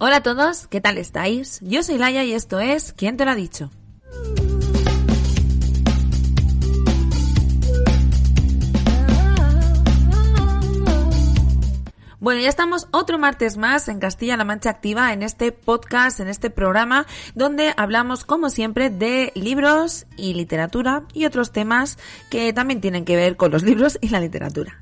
Hola a todos, ¿qué tal estáis? Yo soy Laia y esto es ¿Quién te lo ha dicho? Bueno, ya estamos otro martes más en Castilla-La Mancha Activa, en este podcast, en este programa, donde hablamos, como siempre, de libros y literatura y otros temas que también tienen que ver con los libros y la literatura.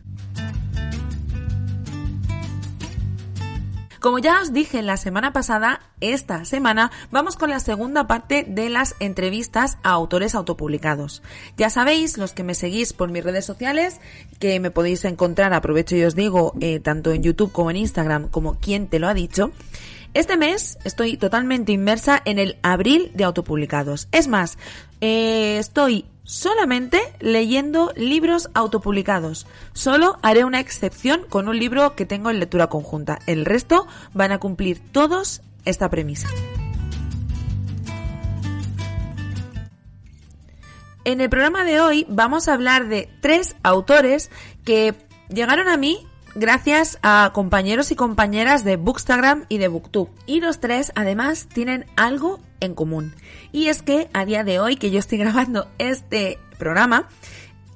Como ya os dije la semana pasada, esta semana vamos con la segunda parte de las entrevistas a autores autopublicados. Ya sabéis, los que me seguís por mis redes sociales, que me podéis encontrar, aprovecho y os digo, eh, tanto en YouTube como en Instagram, como quien te lo ha dicho. Este mes estoy totalmente inmersa en el abril de autopublicados. Es más, eh, estoy solamente leyendo libros autopublicados. Solo haré una excepción con un libro que tengo en lectura conjunta. El resto van a cumplir todos esta premisa. En el programa de hoy vamos a hablar de tres autores que llegaron a mí gracias a compañeros y compañeras de Bookstagram y de Booktube. Y los tres además tienen algo en común. Y es que a día de hoy que yo estoy grabando este programa,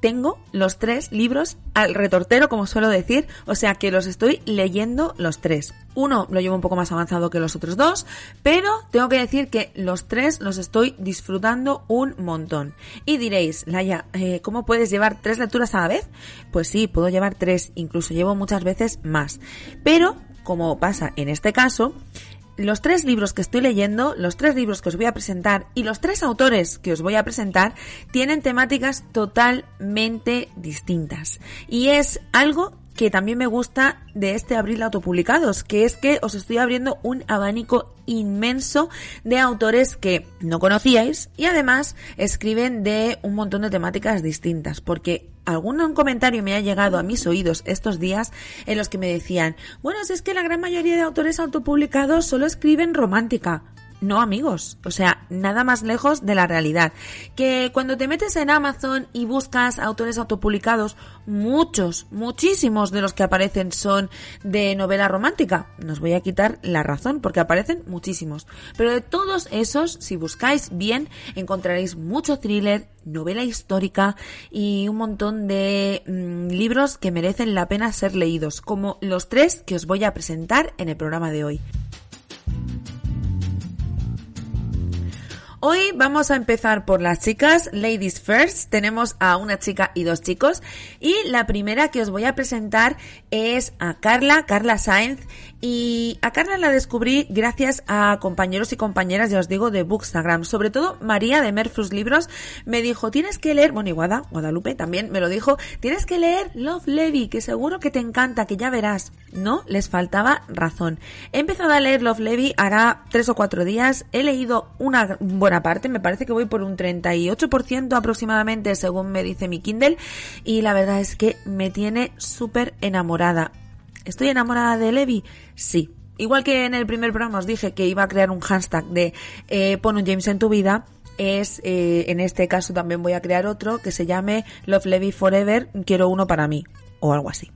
tengo los tres libros al retortero, como suelo decir, o sea que los estoy leyendo los tres. Uno lo llevo un poco más avanzado que los otros dos, pero tengo que decir que los tres los estoy disfrutando un montón. Y diréis, Laia, eh, ¿cómo puedes llevar tres lecturas a la vez? Pues sí, puedo llevar tres, incluso llevo muchas veces más. Pero, como pasa en este caso, los tres libros que estoy leyendo, los tres libros que os voy a presentar y los tres autores que os voy a presentar tienen temáticas totalmente distintas. Y es algo que también me gusta de este abril autopublicados, que es que os estoy abriendo un abanico inmenso de autores que no conocíais y además escriben de un montón de temáticas distintas, porque algún comentario me ha llegado a mis oídos estos días en los que me decían, bueno, si es que la gran mayoría de autores autopublicados solo escriben romántica. No, amigos, o sea, nada más lejos de la realidad. Que cuando te metes en Amazon y buscas autores autopublicados, muchos, muchísimos de los que aparecen son de novela romántica. Nos voy a quitar la razón porque aparecen muchísimos. Pero de todos esos, si buscáis bien, encontraréis mucho thriller, novela histórica y un montón de mm, libros que merecen la pena ser leídos, como los tres que os voy a presentar en el programa de hoy. Hoy vamos a empezar por las chicas, Ladies First. Tenemos a una chica y dos chicos. Y la primera que os voy a presentar es a Carla, Carla Sainz. Y a Carla la descubrí gracias a compañeros y compañeras, ya os digo, de Bookstagram. Sobre todo María de Merfrus Libros me dijo, tienes que leer, bueno, y Guadalupe también me lo dijo, tienes que leer Love Levy, que seguro que te encanta, que ya verás. No, les faltaba razón. He empezado a leer Love Levy hará tres o cuatro días. He leído una buena parte, me parece que voy por un 38% aproximadamente según me dice mi Kindle y la verdad es que me tiene súper enamorada. ¿Estoy enamorada de Levi? Sí. Igual que en el primer programa os dije que iba a crear un hashtag de eh, pon un James en tu vida, es eh, en este caso también voy a crear otro que se llame Love Levi Forever, quiero uno para mí o algo así.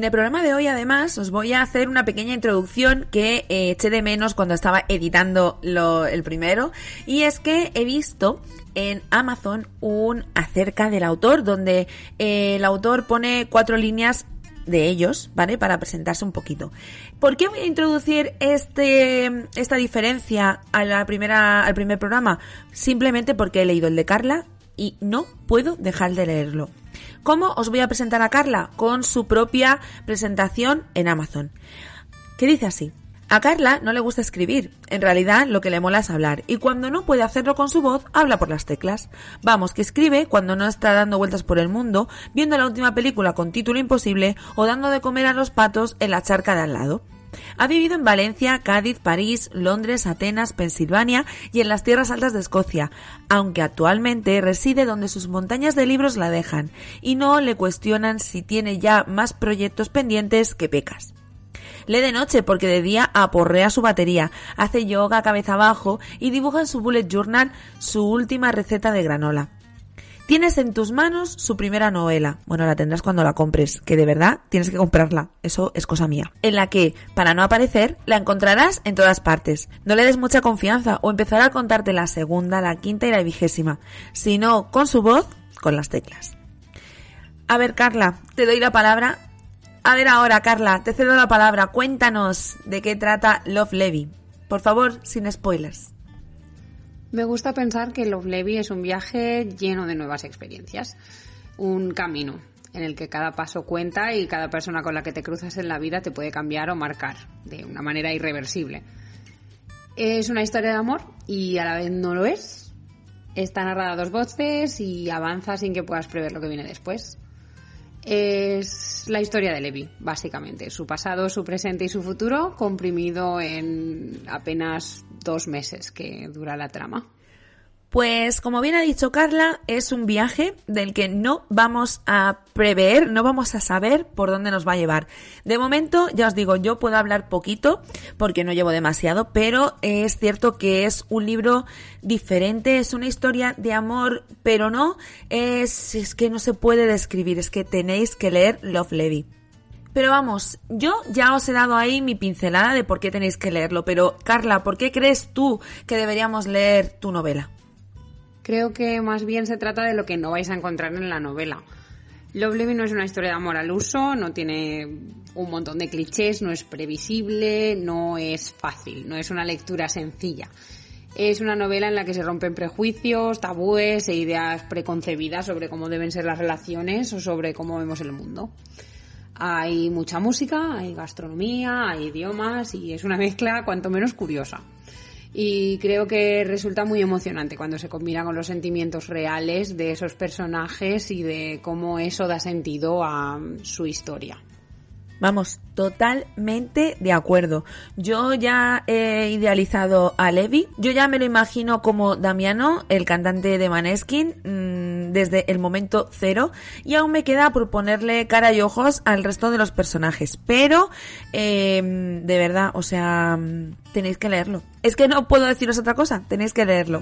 En el programa de hoy, además, os voy a hacer una pequeña introducción que eh, eché de menos cuando estaba editando lo, el primero. Y es que he visto en Amazon un acerca del autor, donde eh, el autor pone cuatro líneas de ellos, ¿vale? Para presentarse un poquito. ¿Por qué voy a introducir este, esta diferencia a la al primer programa? Simplemente porque he leído el de Carla y no puedo dejar de leerlo. ¿Cómo os voy a presentar a Carla? Con su propia presentación en Amazon. Que dice así. A Carla no le gusta escribir, en realidad lo que le mola es hablar, y cuando no puede hacerlo con su voz, habla por las teclas. Vamos, que escribe cuando no está dando vueltas por el mundo, viendo la última película con título imposible o dando de comer a los patos en la charca de al lado. Ha vivido en Valencia, Cádiz, París, Londres, Atenas, Pensilvania y en las tierras altas de Escocia, aunque actualmente reside donde sus montañas de libros la dejan y no le cuestionan si tiene ya más proyectos pendientes que pecas. Lee de noche porque de día aporrea su batería, hace yoga cabeza abajo y dibuja en su bullet journal su última receta de granola. Tienes en tus manos su primera novela. Bueno, la tendrás cuando la compres, que de verdad tienes que comprarla. Eso es cosa mía. En la que, para no aparecer, la encontrarás en todas partes. No le des mucha confianza o empezará a contarte la segunda, la quinta y la vigésima. Si no, con su voz, con las teclas. A ver, Carla, te doy la palabra a ver ahora, Carla, te cedo la palabra. Cuéntanos de qué trata Love Levy. Por favor, sin spoilers. Me gusta pensar que Love Levy es un viaje lleno de nuevas experiencias, un camino en el que cada paso cuenta y cada persona con la que te cruzas en la vida te puede cambiar o marcar de una manera irreversible. Es una historia de amor y a la vez no lo es. Está narrada a dos voces y avanza sin que puedas prever lo que viene después. Es la historia de Levi, básicamente. Su pasado, su presente y su futuro comprimido en apenas dos meses que dura la trama. Pues como bien ha dicho Carla, es un viaje del que no vamos a prever, no vamos a saber por dónde nos va a llevar. De momento, ya os digo, yo puedo hablar poquito porque no llevo demasiado, pero es cierto que es un libro diferente, es una historia de amor, pero no, es, que no se puede describir, es que tenéis que leer Love Levy. Pero vamos, yo ya os he dado ahí mi pincelada de por qué tenéis que leerlo, pero Carla, ¿por qué crees tú que deberíamos leer tu novela? Creo que más bien se trata de lo que no vais a encontrar en la novela. Love Living no es una historia de amor al uso, no tiene un montón de clichés, no es previsible, no es fácil, no es una lectura sencilla. Es una novela en la que se rompen prejuicios, tabúes e ideas preconcebidas sobre cómo deben ser las relaciones o sobre cómo vemos el mundo. Hay mucha música, hay gastronomía, hay idiomas y es una mezcla cuanto menos curiosa y creo que resulta muy emocionante cuando se combina con los sentimientos reales de esos personajes y de cómo eso da sentido a su historia. Vamos, totalmente de acuerdo. Yo ya he idealizado a Levi. Yo ya me lo imagino como Damiano, el cantante de Maneskin, mm, desde el momento cero. Y aún me queda por ponerle cara y ojos al resto de los personajes. Pero, em, de verdad, o sea, tenéis que leerlo. Es que no puedo deciros otra cosa, tenéis que leerlo.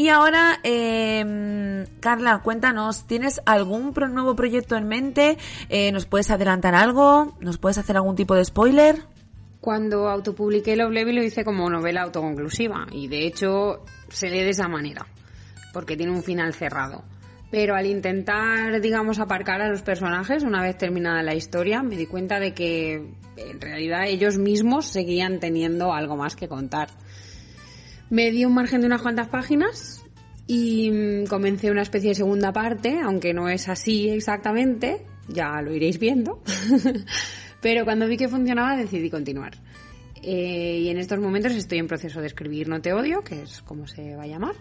Y ahora, eh, Carla, cuéntanos, ¿tienes algún nuevo proyecto en mente? Eh, ¿Nos puedes adelantar algo? ¿Nos puedes hacer algún tipo de spoiler? Cuando autopubliqué Love Levy lo hice como novela autoconclusiva y de hecho se lee de esa manera, porque tiene un final cerrado. Pero al intentar, digamos, aparcar a los personajes una vez terminada la historia, me di cuenta de que en realidad ellos mismos seguían teniendo algo más que contar. Me di un margen de unas cuantas páginas y mm, comencé una especie de segunda parte, aunque no es así exactamente, ya lo iréis viendo. Pero cuando vi que funcionaba decidí continuar. Eh, y en estos momentos estoy en proceso de escribir No te odio, que es como se va a llamar,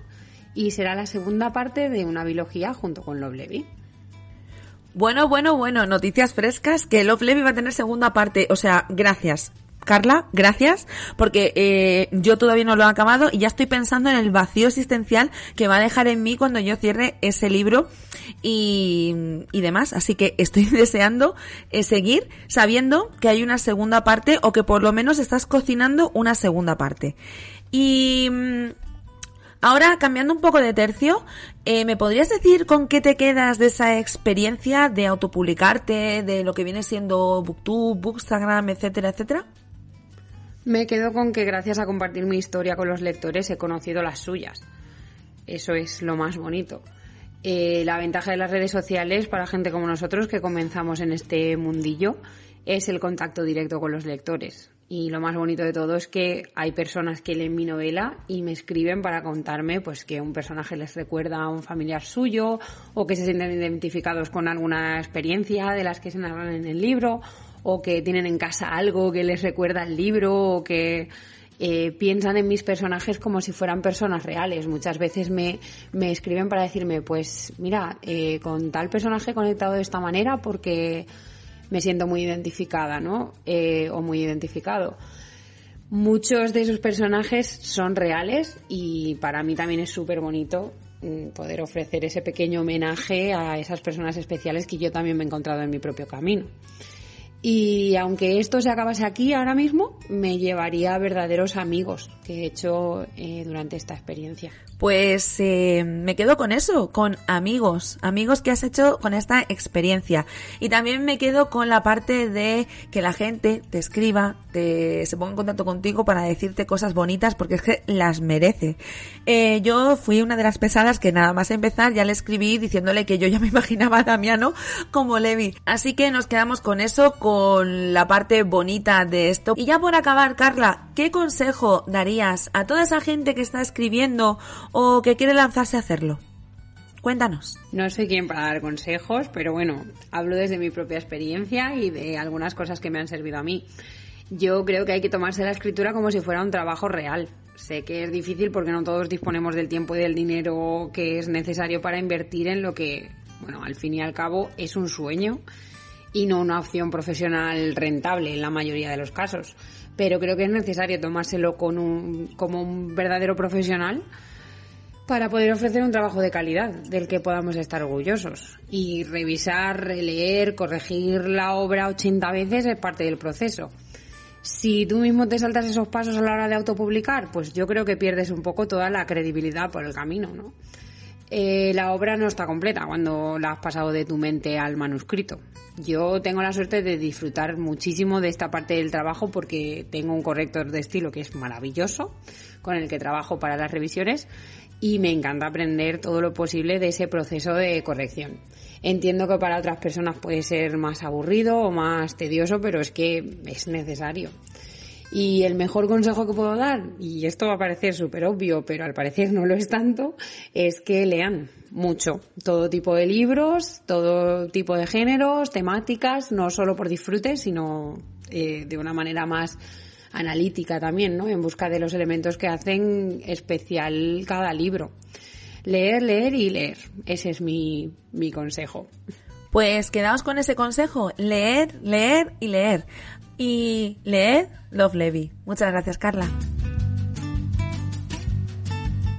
y será la segunda parte de una biología junto con Love Levy. Bueno, bueno, bueno, noticias frescas que Love Levy va a tener segunda parte, o sea, gracias. Carla, gracias, porque eh, yo todavía no lo he acabado y ya estoy pensando en el vacío existencial que va a dejar en mí cuando yo cierre ese libro y, y demás. Así que estoy deseando eh, seguir sabiendo que hay una segunda parte o que por lo menos estás cocinando una segunda parte. Y mm, Ahora, cambiando un poco de tercio, eh, ¿me podrías decir con qué te quedas de esa experiencia de autopublicarte, de lo que viene siendo Booktube, Bookstagram, etcétera, etcétera? Me quedo con que gracias a compartir mi historia con los lectores he conocido las suyas. Eso es lo más bonito. Eh, la ventaja de las redes sociales para gente como nosotros que comenzamos en este mundillo es el contacto directo con los lectores. Y lo más bonito de todo es que hay personas que leen mi novela y me escriben para contarme pues que un personaje les recuerda a un familiar suyo o que se sienten identificados con alguna experiencia de las que se narran en el libro o que tienen en casa algo que les recuerda el libro o que eh, piensan en mis personajes como si fueran personas reales. Muchas veces me, me escriben para decirme, pues mira, eh, con tal personaje conectado de esta manera porque me siento muy identificada, ¿no? Eh, o muy identificado. Muchos de esos personajes son reales y para mí también es súper bonito mm, poder ofrecer ese pequeño homenaje a esas personas especiales que yo también me he encontrado en mi propio camino. Y aunque esto se acabase aquí ahora mismo, me llevaría a verdaderos amigos que he hecho eh, durante esta experiencia. Pues eh, me quedo con eso, con amigos, amigos que has hecho con esta experiencia. Y también me quedo con la parte de que la gente te escriba, te, se ponga en contacto contigo para decirte cosas bonitas porque es que las merece. Eh, yo fui una de las pesadas que nada más empezar ya le escribí diciéndole que yo ya me imaginaba a Damiano como Levi. Así que nos quedamos con eso, la parte bonita de esto. Y ya por acabar, Carla, ¿qué consejo darías a toda esa gente que está escribiendo o que quiere lanzarse a hacerlo? Cuéntanos. No soy quien para dar consejos, pero bueno, hablo desde mi propia experiencia y de algunas cosas que me han servido a mí. Yo creo que hay que tomarse la escritura como si fuera un trabajo real. Sé que es difícil porque no todos disponemos del tiempo y del dinero que es necesario para invertir en lo que, bueno, al fin y al cabo es un sueño y no una opción profesional rentable en la mayoría de los casos. Pero creo que es necesario tomárselo con un, como un verdadero profesional para poder ofrecer un trabajo de calidad del que podamos estar orgullosos. Y revisar, releer, corregir la obra 80 veces es parte del proceso. Si tú mismo te saltas esos pasos a la hora de autopublicar, pues yo creo que pierdes un poco toda la credibilidad por el camino, ¿no? Eh, la obra no está completa cuando la has pasado de tu mente al manuscrito. Yo tengo la suerte de disfrutar muchísimo de esta parte del trabajo porque tengo un corrector de estilo que es maravilloso, con el que trabajo para las revisiones y me encanta aprender todo lo posible de ese proceso de corrección. Entiendo que para otras personas puede ser más aburrido o más tedioso, pero es que es necesario. Y el mejor consejo que puedo dar, y esto va a parecer súper obvio, pero al parecer no lo es tanto, es que lean mucho. Todo tipo de libros, todo tipo de géneros, temáticas, no solo por disfrute, sino eh, de una manera más analítica también, ¿no? En busca de los elementos que hacen especial cada libro. Leer, leer y leer. Ese es mi, mi consejo. Pues quedaos con ese consejo, leer, leer y leer. Y leer Love Levy. Muchas gracias, Carla.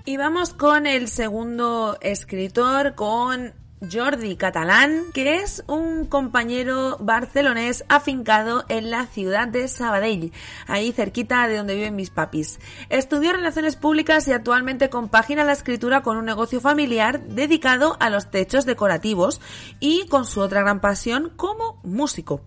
Y vamos con el segundo escritor, con Jordi Catalán, que es un compañero barcelonés afincado en la ciudad de Sabadell, ahí cerquita de donde viven mis papis. Estudió Relaciones Públicas y actualmente compagina la escritura con un negocio familiar dedicado a los techos decorativos y con su otra gran pasión como músico.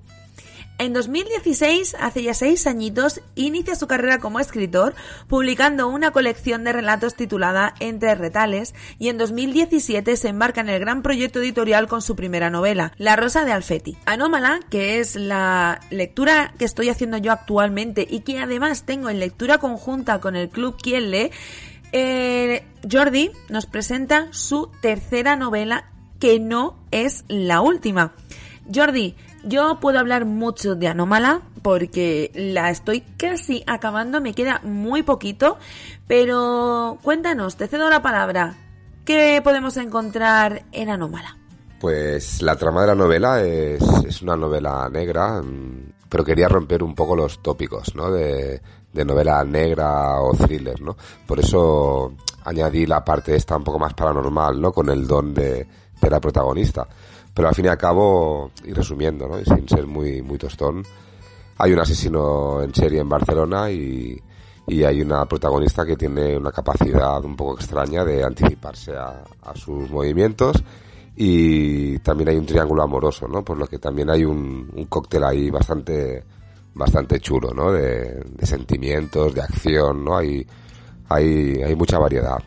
En 2016, hace ya seis añitos, inicia su carrera como escritor, publicando una colección de relatos titulada Entre Retales, y en 2017 se embarca en el gran proyecto editorial con su primera novela, La Rosa de Alfeti. Anómala, que es la lectura que estoy haciendo yo actualmente y que además tengo en lectura conjunta con el Club Quien Lee, eh, Jordi nos presenta su tercera novela que no es la última. Jordi, yo puedo hablar mucho de Anómala porque la estoy casi acabando, me queda muy poquito, pero cuéntanos, te cedo la palabra. ¿Qué podemos encontrar en Anómala? Pues la trama de la novela es, una novela negra, mm, pero quería romper un poco los tópicos, ¿no? De, novela negra o thriller, ¿no? Por eso añadí la parte esta un poco más paranormal, ¿no? Con el don de, de la protagonista. Pero al fin y al cabo, y resumiendo, ¿no? sin ser muy, muy tostón, hay un asesino en serie en Barcelona y, y hay una protagonista que tiene una capacidad un poco extraña de anticiparse a, sus movimientos y también hay un triángulo amoroso, ¿no? Por lo que también hay un, un cóctel ahí bastante bastante chulo, ¿no? De, de, sentimientos, de acción, ¿no? Hay, hay, hay mucha variedad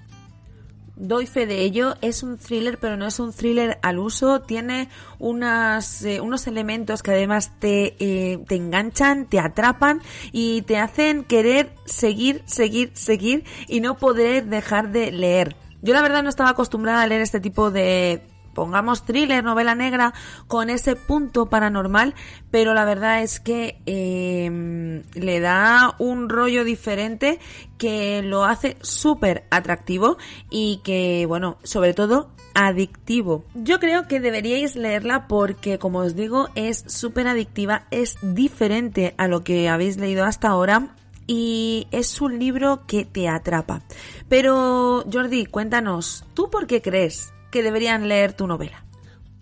doy fe de ello, es un thriller, pero no es un thriller al uso, tiene unas, eh, unos elementos que además te, eh, te enganchan, te atrapan y te hacen querer seguir, seguir, seguir y no poder dejar de leer. Yo la verdad no estaba acostumbrada a leer este tipo de pongamos thriller, novela negra, con ese punto paranormal, pero la verdad es que eh, le da un rollo diferente que lo hace súper atractivo y que, bueno, sobre todo adictivo. Yo creo que deberíais leerla porque, como os digo, es súper adictiva, es diferente a lo que habéis leído hasta ahora y es un libro que te atrapa. Pero, Jordi, cuéntanos, ¿tú por qué crees deberían leer tu novela?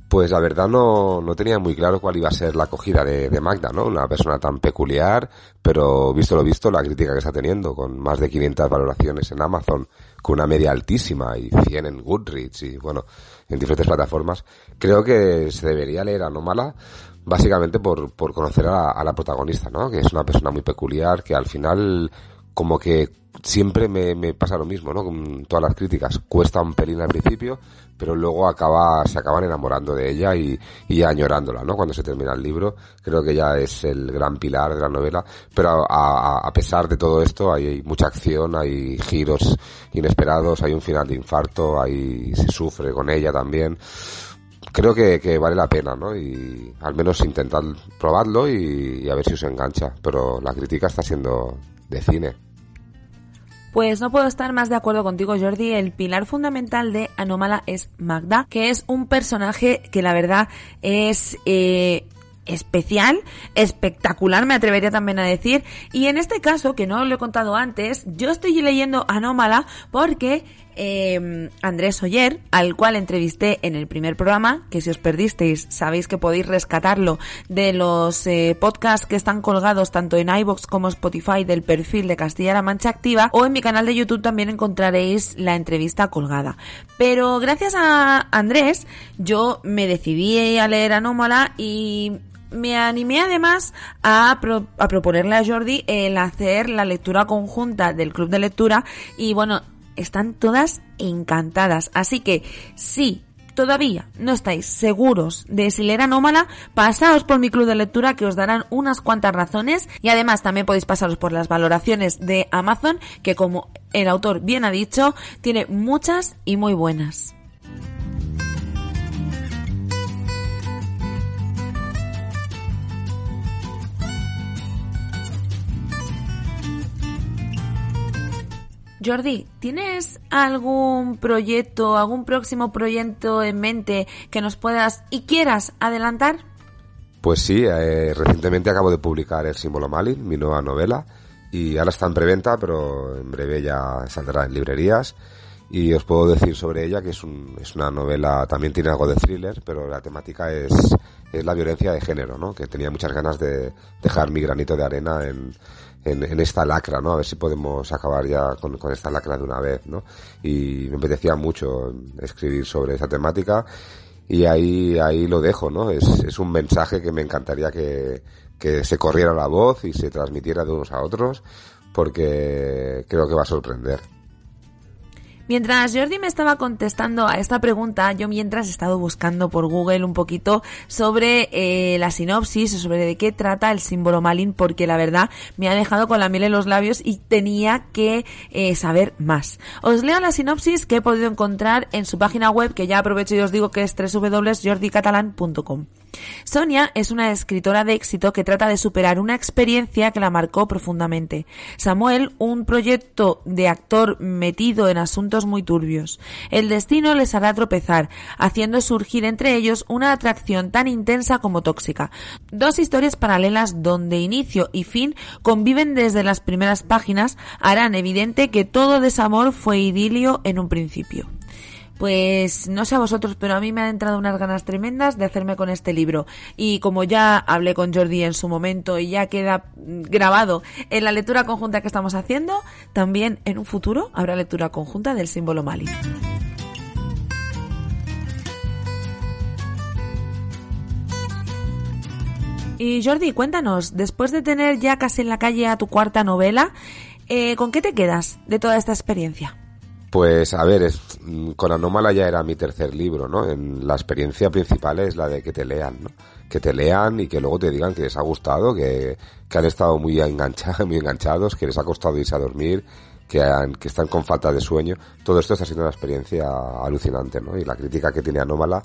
Pues la verdad no, no tenía muy claro cuál iba a ser la acogida de, de, Magda, ¿no? Una persona tan peculiar, pero visto lo visto, la crítica que está teniendo, con más de 500 valoraciones en Amazon, con una media altísima y 100 en Goodreads y bueno, en diferentes plataformas, creo que se debería leer Anómala básicamente por, por conocer a, a la protagonista, ¿no? Que es una persona muy peculiar, que al final como que siempre me, me, pasa lo mismo, ¿no? Con todas las críticas. Cuesta un pelín al principio, pero luego acaba, se acaban enamorando de ella y, y añorándola, ¿no? Cuando se termina el libro. Creo que ya es el gran pilar de la novela. Pero a, pesar de todo esto, hay mucha acción, hay giros inesperados, hay un final de infarto, hay, se sufre con ella también creo que, que, vale la pena, ¿no? Y al menos intentar probarlo y, y, a ver si os engancha. Pero la crítica está siendo de cine. Pues no puedo estar más de acuerdo contigo, Jordi. El pilar fundamental de Anómala es Magda, que es un personaje que la verdad es eh, especial, espectacular, me atrevería también a decir. Y en este caso, que no lo he contado antes, yo estoy leyendo Anómala porque eh, Andrés Oyer, al cual entrevisté en el primer programa, que si os perdisteis sabéis que podéis rescatarlo de los eh, podcasts que están colgados tanto en iBox como Spotify del perfil de Castilla-La Mancha Activa o en mi canal de YouTube también encontraréis la entrevista colgada. Pero gracias a Andrés yo me decidí a leer Anómala y me animé además a, a, proponerle a Jordi el hacer la lectura conjunta del club de lectura y bueno, están todas encantadas. Así que si todavía no estáis seguros de si leer Anómala, pasaos por mi club de lectura que os darán unas cuantas razones y además también podéis pasaros por las valoraciones de Amazon que como el autor bien ha dicho, tiene muchas y muy buenas. Jordi, ¿tienes algún proyecto, algún próximo proyecto en mente que nos puedas y quieras adelantar? Pues sí, eh, recientemente acabo de publicar El símbolo Malin, mi nueva novela, y ahora está en preventa, pero en breve ya saldrá en librerías. Y os puedo decir sobre ella que es, un, es una novela, también tiene algo de thriller, pero la temática es, es la violencia de género, ¿no? Que tenía muchas ganas de dejar mi granito de arena en, en, esta lacra, ¿no? A ver si podemos acabar ya con, con, esta lacra de una vez, ¿no? Y me apetecía mucho escribir sobre esa temática y ahí, ahí lo dejo, ¿no? Es, es un mensaje que me encantaría que, que se corriera la voz y se transmitiera de unos a otros porque creo que va a sorprender. Mientras Jordi me estaba contestando a esta pregunta, yo mientras he estado buscando por Google un poquito sobre eh, la sinopsis, sobre de qué trata el símbolo Malin, porque la verdad me ha dejado con la miel en los labios y tenía que eh, saber más. Os leo la sinopsis que he podido encontrar en su página web, que ya aprovecho y os digo que es www.jordicatalan.com. Sonia es una escritora de éxito que trata de superar una experiencia que la marcó profundamente. Samuel, un proyecto de actor metido en asuntos muy turbios. El destino les hará tropezar, haciendo surgir entre ellos una atracción tan intensa como tóxica. Dos historias paralelas donde inicio y fin conviven desde las primeras páginas harán evidente que todo desamor fue idilio en un principio. Pues no sé a vosotros, pero a mí me han entrado unas ganas tremendas de hacerme con este libro. Y como ya hablé con Jordi en su momento y ya queda grabado en la lectura conjunta que estamos haciendo, también en un futuro habrá lectura conjunta del símbolo Mali. Y Jordi, cuéntanos, después de tener ya casi en la calle a tu cuarta novela, eh, ¿con qué te quedas de toda esta experiencia? Pues a ver, es, con Anómala ya era mi tercer libro, ¿no? En la experiencia principal es la de que te lean, ¿no? Que te lean y que luego te digan que les ha gustado, que, que han estado muy enganchados, muy enganchados, que les ha costado irse a dormir, que, que están con falta de sueño. Todo esto está siendo una experiencia alucinante, ¿no? Y la crítica que tiene Anómala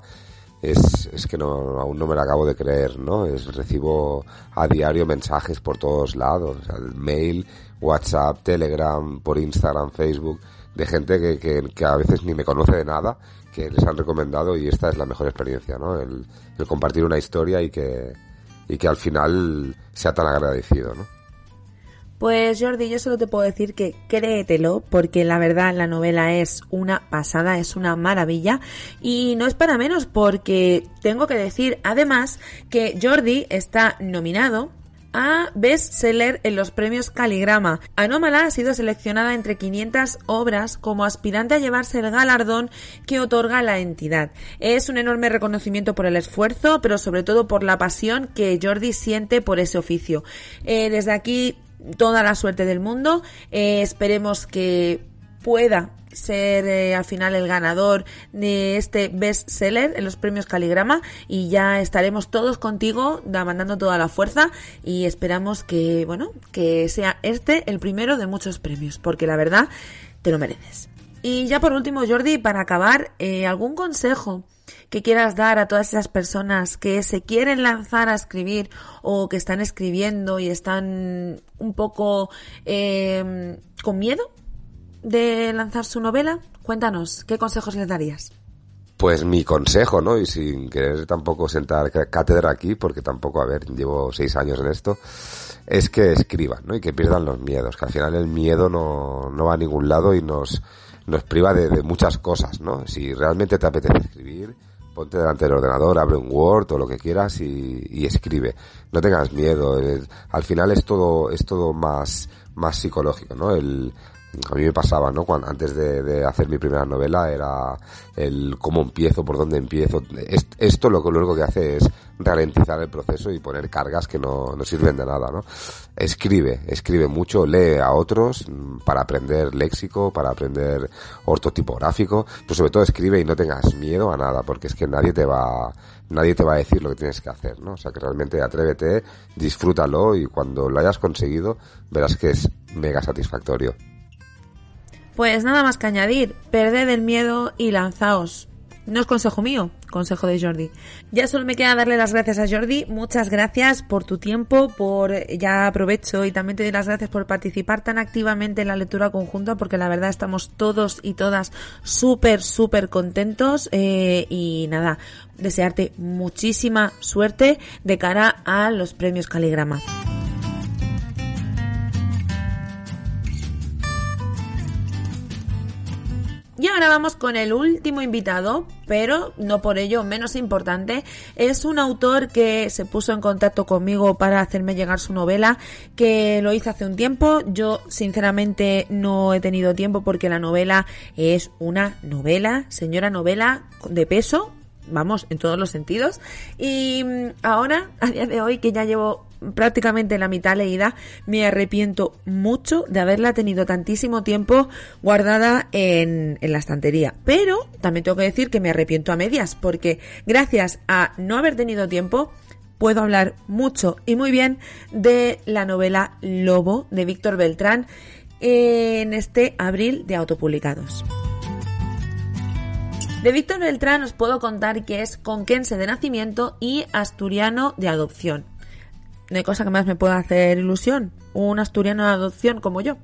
es, es que no, aún no me la acabo de creer, ¿no? Es, recibo a diario mensajes por todos lados, mail, WhatsApp, Telegram, por Instagram, Facebook, de gente que, que, a veces ni me conoce de nada, que les han recomendado y esta es la mejor experiencia, ¿no? El, el compartir una historia y que, y que al final sea tan agradecido, ¿no? Pues Jordi, yo solo te puedo decir que créetelo, porque la verdad la novela es una pasada, es una maravilla, y no es para menos porque tengo que decir además que Jordi está nominado a bestseller en los premios Caligrama. Anómala ha sido seleccionada entre 500 obras como aspirante a llevarse el galardón que otorga la entidad. Es un enorme reconocimiento por el esfuerzo, pero sobre todo por la pasión que Jordi siente por ese oficio. Eh, desde aquí toda la suerte del mundo. Eh, esperemos que pueda ser eh, al final el ganador de este best seller en los premios Caligrama. Y ya estaremos todos contigo mandando toda la fuerza. Y esperamos que bueno que sea este el primero de muchos premios porque la verdad te lo mereces. Y ya por último Jordi para acabar eh, algún consejo que quieras dar a todas esas personas que se quieren lanzar a escribir o que están escribiendo y están un poco eh, con miedo de lanzar su novela? Cuéntanos, ¿qué consejos les darías? Pues mi consejo, ¿no? Y sin querer tampoco sentar cátedra aquí, porque tampoco, a ver, llevo seis años en esto, es que escriban, ¿no? Y que pierdan los miedos, que al final el miedo no, no va a ningún lado y nos, nos priva de, de muchas cosas, ¿no? Si realmente te apetece escribir, ponte delante del ordenador, abre un Word o lo que quieras y, escribe. No tengas miedo. al final es todo, es todo más, más psicológico, ¿no? El, a mí me pasaba, ¿no? Cuando, antes de, de, hacer mi primera novela era el cómo empiezo, por dónde empiezo. Esto lo, lo único que hace es ralentizar el proceso y poner cargas que no, no sirven de nada, ¿no? Escribe, escribe mucho, lee a otros mm, para aprender léxico, para aprender ortotipográfico, pero sobre todo escribe y no tengas miedo a nada, porque es que nadie te va, nadie te va a decir lo que tienes que hacer, ¿no? O sea que realmente atrévete, disfrútalo y cuando lo hayas conseguido verás que es mega satisfactorio. Pues nada más que añadir, perded el miedo y lanzaos. No es consejo mío, consejo de Jordi. Ya solo me queda darle las gracias a Jordi. Muchas gracias por tu tiempo, por ya aprovecho y también te doy las gracias por participar tan activamente en la lectura conjunta porque la verdad estamos todos y todas súper, súper contentos eh, y nada, desearte muchísima suerte de cara a los premios Caligrama. Ahora vamos con el último invitado, pero no por ello menos importante. Es un autor que se puso en contacto conmigo para hacerme llegar su novela, que lo hice hace un tiempo. Yo sinceramente no he tenido tiempo porque la novela es una novela, señora novela de peso, vamos, en todos los sentidos. Y mm, ahora, a día de hoy, que ya llevo prácticamente la mitad leída, me arrepiento mucho de haberla tenido tantísimo tiempo guardada en, en, la estantería. Pero también tengo que decir que me arrepiento a medias, porque gracias a no haber tenido tiempo, puedo hablar mucho y muy bien de la novela Lobo de Víctor Beltrán en este abril de autopublicados. De Víctor Beltrán os puedo contar que es conquense de nacimiento y asturiano de adopción no hay cosa que más me pueda hacer ilusión. Un asturiano de adopción como yo.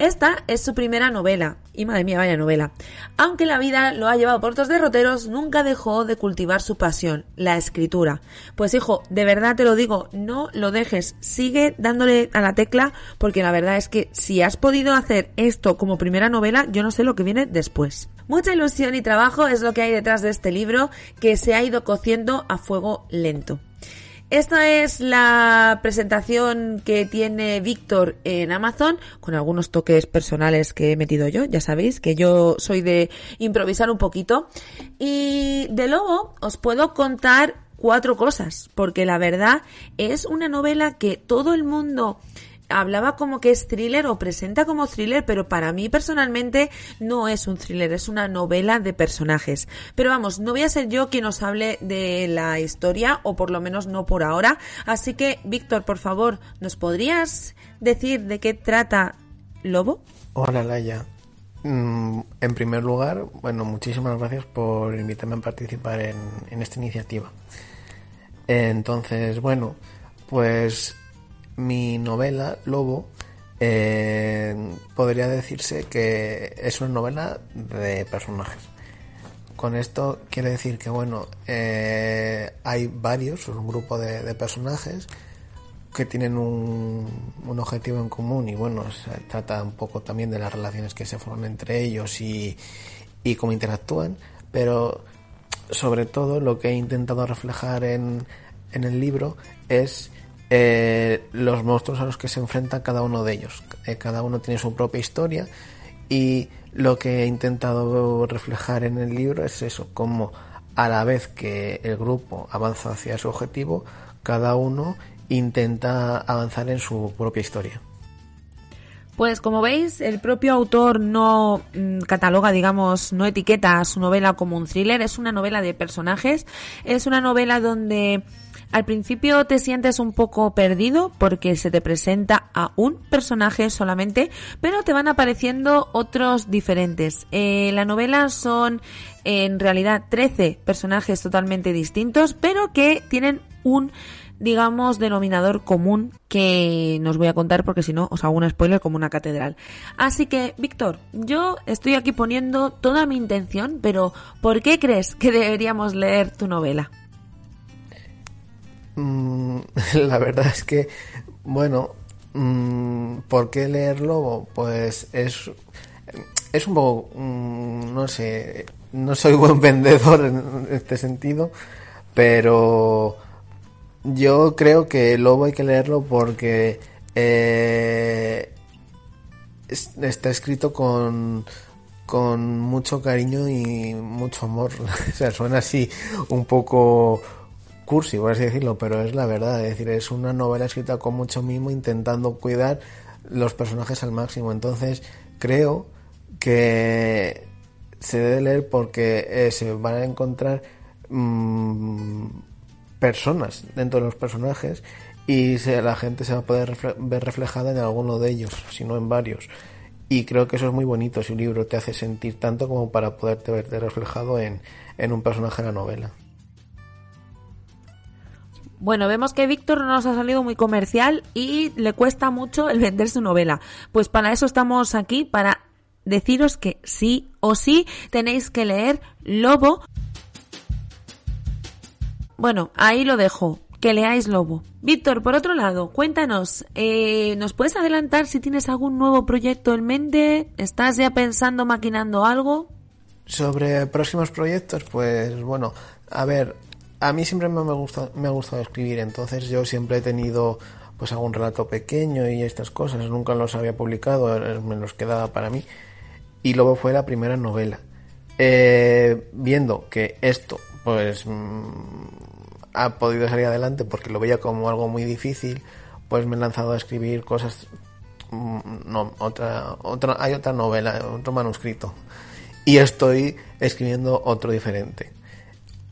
Esta es su primera novela, y madre mía, vaya novela. Aunque la vida lo ha llevado por otros derroteros, nunca dejó de cultivar su pasión, la escritura. Pues hijo, de verdad te lo digo, no lo dejes, sigue dándole a la tecla, porque la verdad es que si has podido hacer esto como primera novela, yo no sé lo que viene después. Mucha ilusión y trabajo es lo que hay detrás de este libro, que se ha ido cociendo a fuego lento. Esta es la presentación que tiene Víctor en Amazon, con algunos toques personales que he metido yo, ya sabéis que yo soy de improvisar un poquito. Y de luego os puedo contar cuatro cosas, porque la verdad es una novela que todo el mundo hablaba como que es thriller o presenta como thriller, pero para mí personalmente no es un thriller, es una novela de personajes. Pero vamos, no voy a ser yo quien os hable de la historia, o por lo menos no por ahora. Así que, Víctor, por favor, ¿nos podrías decir de qué trata Lobo? Hola, Laia. Mm, en primer lugar, bueno, muchísimas gracias por invitarme a participar en, en esta iniciativa. Entonces, bueno, pues mi novela, Lobo, eh, podría decirse que es una novela de personajes. Con esto quiere decir que, bueno, eh, hay varios, un grupo de, de personajes que tienen un, un, objetivo en común y, bueno, se trata un poco también de las relaciones que se forman entre ellos y, y cómo interactúan, pero sobre todo lo que he intentado reflejar en, en el libro es eh, los monstruos a los que se enfrenta cada uno de ellos. Eh, cada uno tiene su propia historia y lo que he intentado reflejar en el libro es eso, como a la vez que el grupo avanza hacia su objetivo, cada uno intenta avanzar en su propia historia. Pues como veis, el propio autor no mm, cataloga, digamos, no etiqueta su novela como un thriller, es una novela de personajes, es una novela donde al principio te sientes un poco perdido porque se te presenta a un personaje solamente, pero te van apareciendo otros diferentes. Eh, la novela son en realidad 13 personajes totalmente distintos, pero que tienen un digamos, denominador común que nos voy a contar porque si no os hago un spoiler como una catedral. Así que, Víctor, yo estoy aquí poniendo toda mi intención, pero ¿por qué crees que deberíamos leer tu novela? Mm, la verdad es que, bueno, mm, ¿por qué leer Lobo? Pues es, es un poco, mm, no sé, no soy buen vendedor en este sentido, pero yo creo que Lobo hay que leerlo porque eh, está escrito con con mucho cariño y mucho amor. o sea, suena así un poco cursi, por así decirlo, pero es la verdad. Es decir, es una novela escrita con mucho mimo, intentando cuidar los personajes al máximo. Entonces, creo que se debe leer porque eh, se van a encontrar mmm, personas dentro de los personajes y se, la gente se va a poder refle ver reflejada en alguno de ellos, si no en varios. Y creo que eso es muy bonito si un libro te hace sentir tanto como para poderte verte reflejado en, en un personaje de la novela. Bueno, vemos que Víctor no nos ha salido muy comercial y le cuesta mucho el vender su novela. Pues para eso estamos aquí, para deciros que sí o sí tenéis que leer Lobo. Bueno, ahí lo dejo. Que leáis Lobo. Víctor, por otro lado, cuéntanos, eh, ¿nos puedes adelantar si tienes algún nuevo proyecto en mente? ¿Estás ya pensando, maquinando algo? Sobre próximos proyectos, pues bueno, a ver, a mí siempre me, gusta, me ha gustado escribir, entonces yo siempre he tenido pues algún relato pequeño y estas cosas, nunca los había publicado, eh, me los quedaba para mí. Y luego fue la primera novela. Eh, viendo que esto, pues, mmm, ha podido salir adelante porque lo veía como algo muy difícil, pues me he lanzado a escribir cosas, mmm, no, otra, hay otra novela, otro manuscrito. Y estoy escribiendo otro diferente.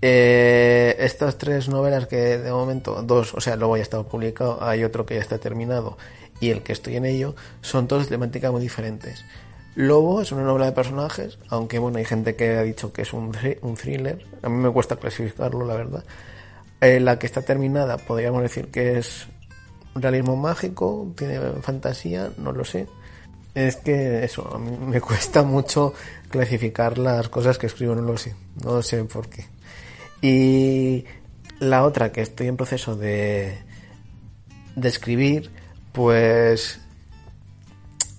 Eh, estas tres novelas que de momento, dos, o sea, luego ya está publicado, hay otro que ya está terminado y el que estoy en ello, son todas temáticas muy diferentes. Lobo es una novela de personajes, aunque bueno, hay gente que ha dicho que es un, thriller, a mí me cuesta clasificarlo, la verdad. Eh, la que está terminada, podríamos decir que es realismo mágico, tiene fantasía, no lo sé. Es que eso, a mí me cuesta mucho clasificar las cosas que escribo, no lo sé, no sé por qué. Y la otra que estoy en proceso de, escribir, pues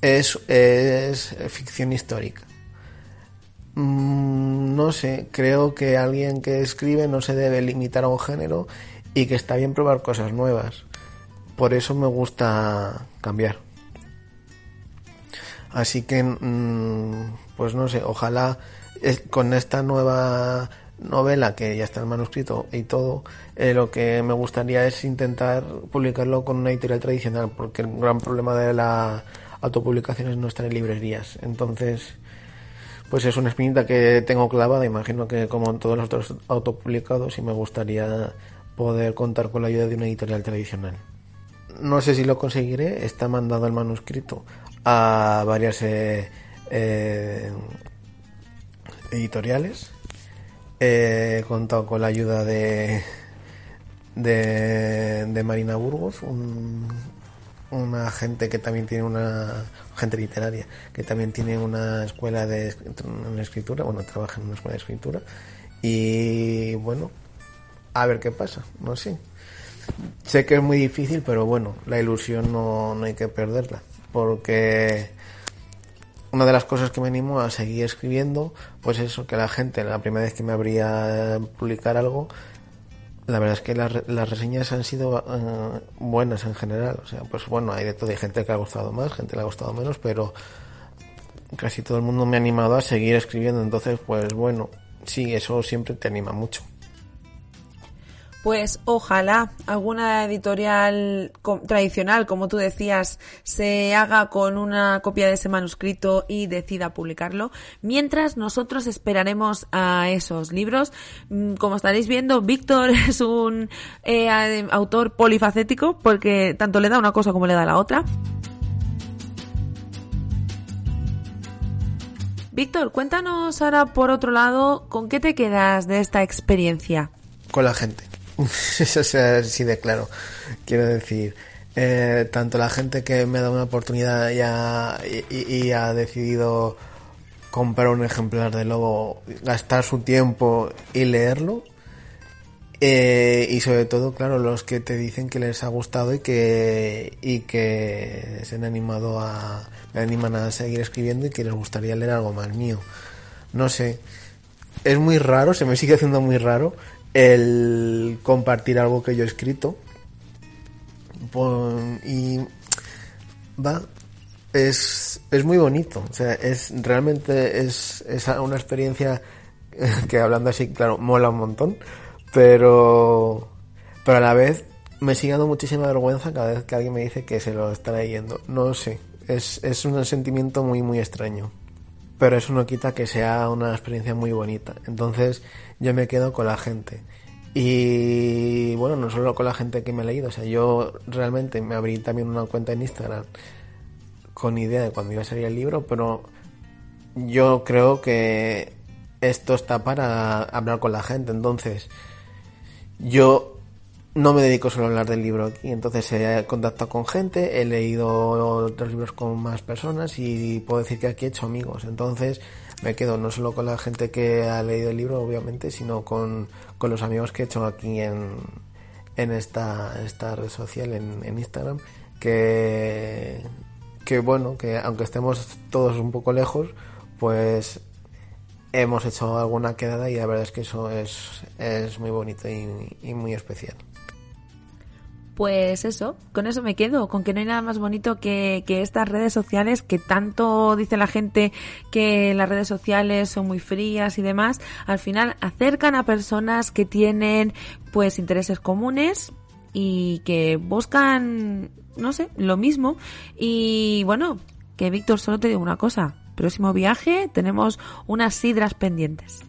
es, es ficción histórica. Mm, no sé, creo que alguien que escribe no se debe limitar a un género y que está bien probar cosas nuevas. Por eso me gusta cambiar. Así que, mm, pues no sé, ojalá eh, con esta nueva novela que ya está en manuscrito y todo, eh, lo que me gustaría es intentar publicarlo con una editorial tradicional, porque el gran problema de la autopublicación es no estar en librerías. Entonces, pues es una espinita que tengo clavada, imagino que como todos los otros autopublicados, y me gustaría poder contar con la ayuda de una editorial tradicional. No sé si lo conseguiré, está mandado el manuscrito a varias eh, eh, editoriales. He contado con la ayuda de, de, Marina Burgos, un, una gente que también tiene una gente literaria que también tiene una escuela de escritura bueno trabaja en una escuela de escritura y bueno a ver qué pasa no sé sé que es muy difícil pero bueno la ilusión no, no hay que perderla porque una de las cosas que me animo a seguir escribiendo, pues eso, que la gente, la primera vez que me abría publicar algo, la verdad es que las, las reseñas han sido eh, buenas en general. O sea, pues bueno, hay de todo, hay gente que le ha gustado más, gente que le ha gustado menos, pero casi todo el mundo me ha animado a seguir escribiendo. Entonces, pues bueno, sí, eso siempre te anima mucho. Pues ojalá alguna editorial tradicional, como tú decías, se haga con una copia de ese manuscrito y decida publicarlo. Mientras nosotros esperaremos a esos libros. Mm, como estaréis viendo, Víctor es un eh, autor polifacético porque tanto le da una cosa como le da la otra. Víctor, cuéntanos ahora por otro lado, ¿con qué te quedas de esta experiencia? Con la gente Eso es así de claro. Quiero decir, eh, tanto la gente que me ha dado una oportunidad y, ha decidido comprar un ejemplar de Lobo, gastar su tiempo y leerlo. Eh, y sobre todo, claro, los que te dicen que les ha gustado y que, y que se han animado a, me animan a seguir escribiendo y que les gustaría leer algo más mío. No sé, es muy raro, se me sigue haciendo muy raro el compartir algo que yo he escrito. Y va, es, es muy bonito. O sea, es realmente es, es una experiencia que hablando así, claro, mola un montón. Pero, pero a la vez me sigue dando muchísima vergüenza cada vez que alguien me dice que se lo está leyendo. No sé, es, es un sentimiento muy, muy extraño. Pero eso no quita que sea una experiencia muy bonita. Entonces, yo me quedo con la gente. Y bueno, no solo con la gente que me ha leído, o sea, yo realmente me abrí también una cuenta en Instagram con idea de cuando iba a salir el libro, pero yo creo que esto está para hablar con la gente, entonces yo no me dedico solo a hablar del libro aquí, entonces he contactado con gente, he leído otros libros con más personas y puedo decir que aquí he hecho amigos, entonces me quedo no solo con la gente que ha leído el libro, obviamente, sino con, los amigos que he hecho aquí en, en esta, esta red social, en, en Instagram, que, que bueno, que aunque estemos todos un poco lejos, pues hemos hecho alguna quedada y la verdad es que eso es, es muy bonito y muy especial pues eso, con eso me quedo, con que no hay nada más bonito que, que, estas redes sociales que tanto dice la gente que las redes sociales son muy frías y demás, al final acercan a personas que tienen pues intereses comunes y que buscan, no sé, lo mismo. Y bueno, que Víctor, solo te digo una cosa, próximo viaje tenemos unas sidras pendientes.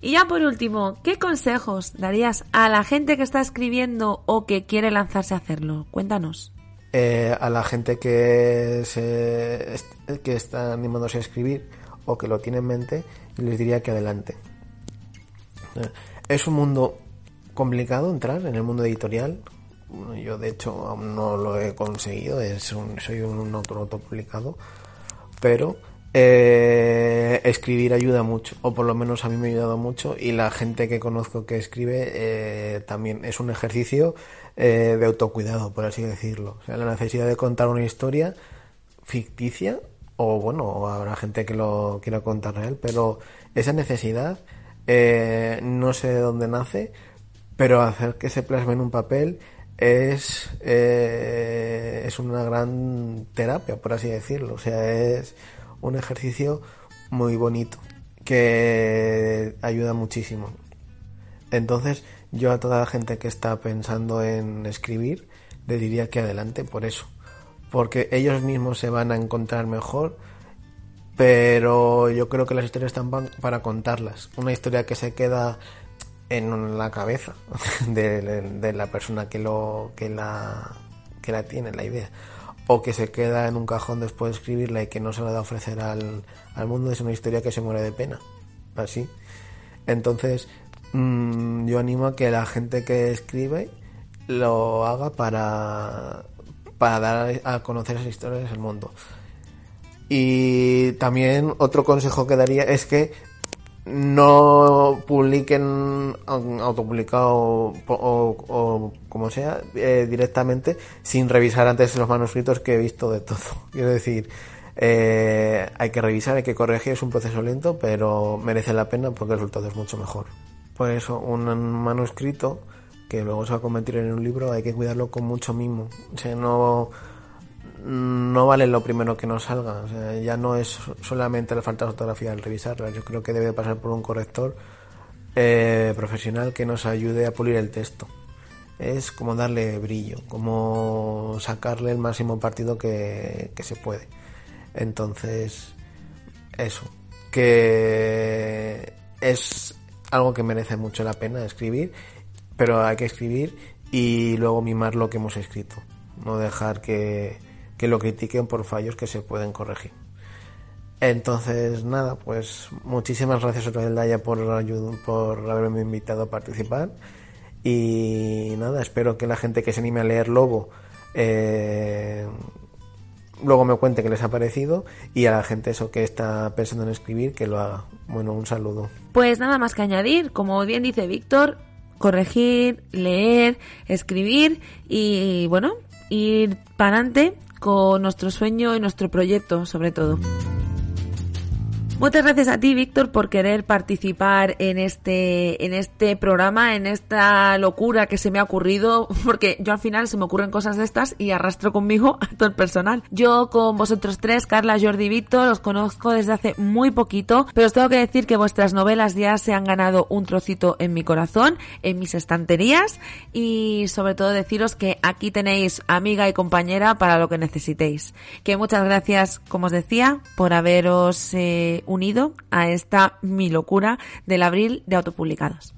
Y ya por último, ¿qué consejos darías a la gente que está escribiendo o que quiere lanzarse a hacerlo? Cuéntanos. Eh, a la gente que, se, que está animándose a escribir o que lo tiene en mente, les diría que adelante. Eh, es un mundo complicado entrar en el mundo editorial. Yo de hecho aún no lo he conseguido, es soy un autor autopublicado, pero eh, escribir ayuda mucho, o por lo menos a mí me ha ayudado mucho, y la gente que conozco que escribe eh, también es un ejercicio eh, de autocuidado, por así decirlo. O sea, la necesidad de contar una historia ficticia, o bueno, habrá gente que lo quiera contar real, pero esa necesidad no sé de dónde nace, pero hacer que se plasme en un papel es, es una gran terapia, por así decirlo. O sea, es un ejercicio muy bonito que ayuda muchísimo. Entonces, yo a toda la gente que está pensando en escribir, le diría que adelante por eso. Porque ellos mismos se van a encontrar mejor, pero yo creo que las historias están para contarlas. Una historia que se queda en la cabeza de, la persona que lo que la que la tiene la idea o que se queda en un cajón después de escribirla y que no se la da a ofrecer al, al mundo, es una historia que se muere de pena. Así. Entonces, mm, yo animo a que la gente que escribe lo haga para, para dar a conocer esas historias al mundo. Y también otro consejo que daría es que no publiquen autopublicado o, como sea eh, directamente sin revisar antes los manuscritos que he visto de todo. Quiero decir, eh, hay que revisar, hay que corregir, es un proceso lento, pero merece la pena porque el resultado es mucho mejor. Por eso, un manuscrito que luego se va a convertir en un libro hay que cuidarlo con mucho mimo. O sea, no no vale lo primero que nos salga. ya no es solamente la falta de fotografía al revisarla. Yo creo que debe pasar por un corrector eh, profesional que nos ayude a pulir el texto. Es como darle brillo, como sacarle el máximo partido que, que se puede. Entonces, eso, que es algo que merece mucho la pena escribir, pero hay que escribir y luego mimar lo que hemos escrito. No dejar que, que lo critiquen por fallos que se pueden corregir. Entonces, nada, pues muchísimas gracias otra vez, Daya, por, por haberme invitado a participar. Y nada, espero que la gente que se anime a leer Lobo eh, luego me cuente qué les ha parecido y a la gente eso que está pensando en escribir que lo haga. Bueno, un saludo. Pues nada más que añadir, como bien dice Víctor, corregir, leer, escribir y bueno, ir para adelante con nuestro sueño y nuestro proyecto, sobre todo. Muchas gracias a ti, Víctor, por querer participar en este, en este programa, en esta locura que se me ha ocurrido, porque yo al final se me ocurren cosas de estas y arrastro conmigo a todo el personal. Yo con vosotros tres, Carla, Jordi y Víctor, os conozco desde hace muy poquito, pero os tengo que decir que vuestras novelas ya se han ganado un trocito en mi corazón, en mis estanterías y sobre todo deciros que aquí tenéis amiga y compañera para lo que necesitéis. Que muchas gracias, como os decía, por haberos eh, unido a esta mi locura del abril de autopublicados.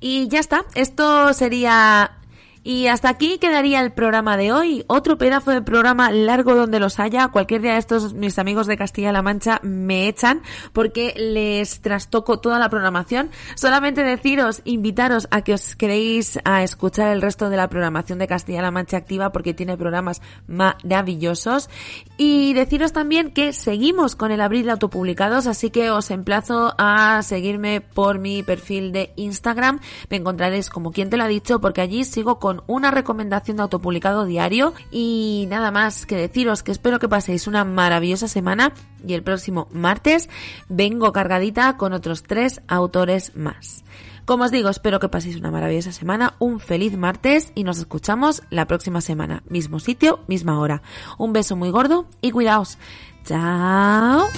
Y ya está, esto sería y hasta aquí quedaría el programa de hoy. Otro pedazo de programa largo donde los haya. Cualquier día de estos mis amigos de Castilla-La Mancha me echan porque les trastoco toda la programación. Solamente deciros, invitaros a que os queréis a escuchar el resto de la programación de Castilla-La Mancha activa porque tiene programas maravillosos. Y deciros también que seguimos con el abril de autopublicados, así que os emplazo a seguirme por mi perfil de Instagram. Me encontraréis como quien te lo ha dicho porque allí sigo una recomendación de autopublicado diario y nada más que deciros que espero que paséis una maravillosa semana y el próximo martes vengo cargadita con otros tres autores más. Como os digo, espero que paséis una maravillosa semana, un feliz martes y nos escuchamos la próxima semana. Mismo sitio, misma hora. Un beso muy gordo y cuidaos. Chao.